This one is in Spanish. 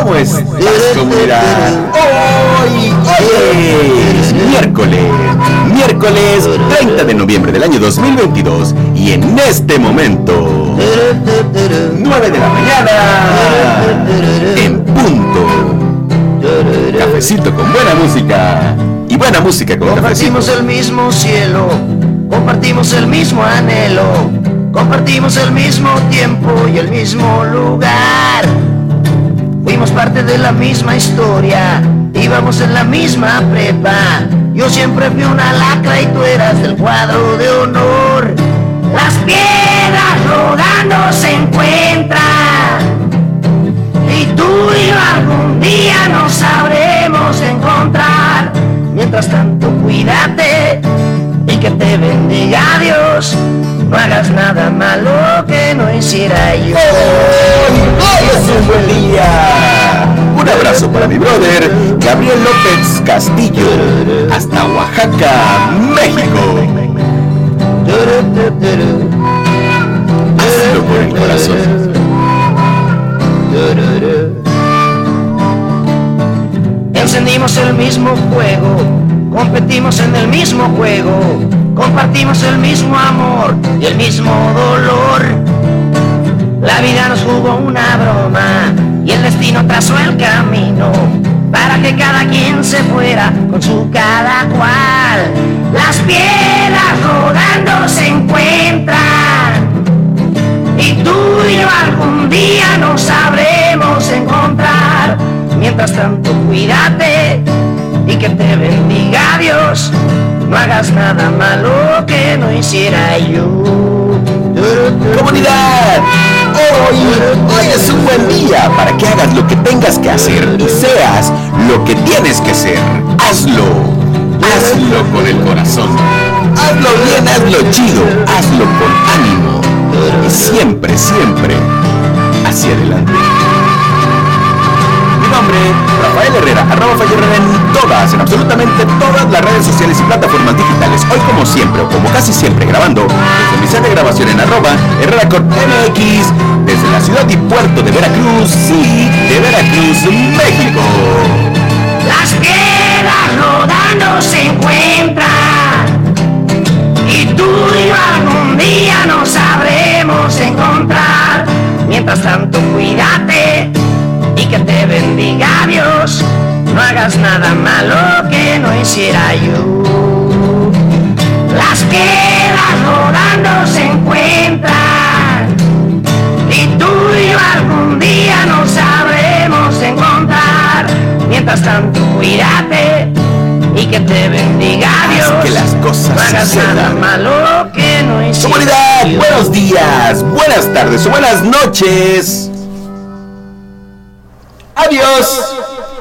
¿Cómo es comunidad? Hoy, hoy es miércoles, miércoles 30 de noviembre del año 2022 y en este momento, 9 de la mañana, en punto. Cafecito con buena música y buena música con cafecito. Compartimos el mismo cielo, compartimos el mismo anhelo, compartimos el mismo tiempo y el mismo lugar. Fuimos parte de la misma historia, íbamos en la misma prepa. Yo siempre fui una lacra y tú eras del cuadro de honor. Las piedras rodando se encuentran y tú y yo algún día nos sabremos encontrar. Mientras tanto, cuídate y que te bendiga Dios. No hagas nada malo que no hiciera yo. Un buen día. Un abrazo para mi brother Gabriel López Castillo, hasta Oaxaca, México. Hazlo por. Encendimos el mismo fuego, competimos en el mismo juego, compartimos el mismo amor y el mismo dolor. La vida nos jugó una broma y el destino trazó el camino para que cada quien se fuera con su cada cual. Las piedras rodando se encuentran y tú y yo algún día nos sabremos encontrar. Mientras tanto, cuídate y que te bendiga Dios. No hagas nada malo que no hiciera yo. Comunidad, hoy, hoy es un buen día para que hagas lo que tengas que hacer y seas lo que tienes que ser. Hazlo, hazlo con el corazón. Hazlo bien, hazlo chido, hazlo con ánimo. Y siempre, siempre hacia adelante. Mi nombre, en todas, en absolutamente todas las redes sociales y plataformas digitales. Hoy como siempre, o como casi siempre, grabando desde mi set de grabación en arroba MX, desde la ciudad y puerto de Veracruz, sí, de Veracruz, México. Las piedras rodando se encuentran y tú y yo algún día nos sabremos encontrar. Mientras tanto, cuídate y que te bendiga Dios. No hagas nada malo que no hiciera yo. Las piedras rodando se encuentran y tú y yo algún día nos sabremos encontrar. Mientras tanto, cuídate y que te bendiga Dios. que las cosas no hagas nada malo que no hiciera Comunidad, buenos días, buenas tardes o buenas noches. Adiós.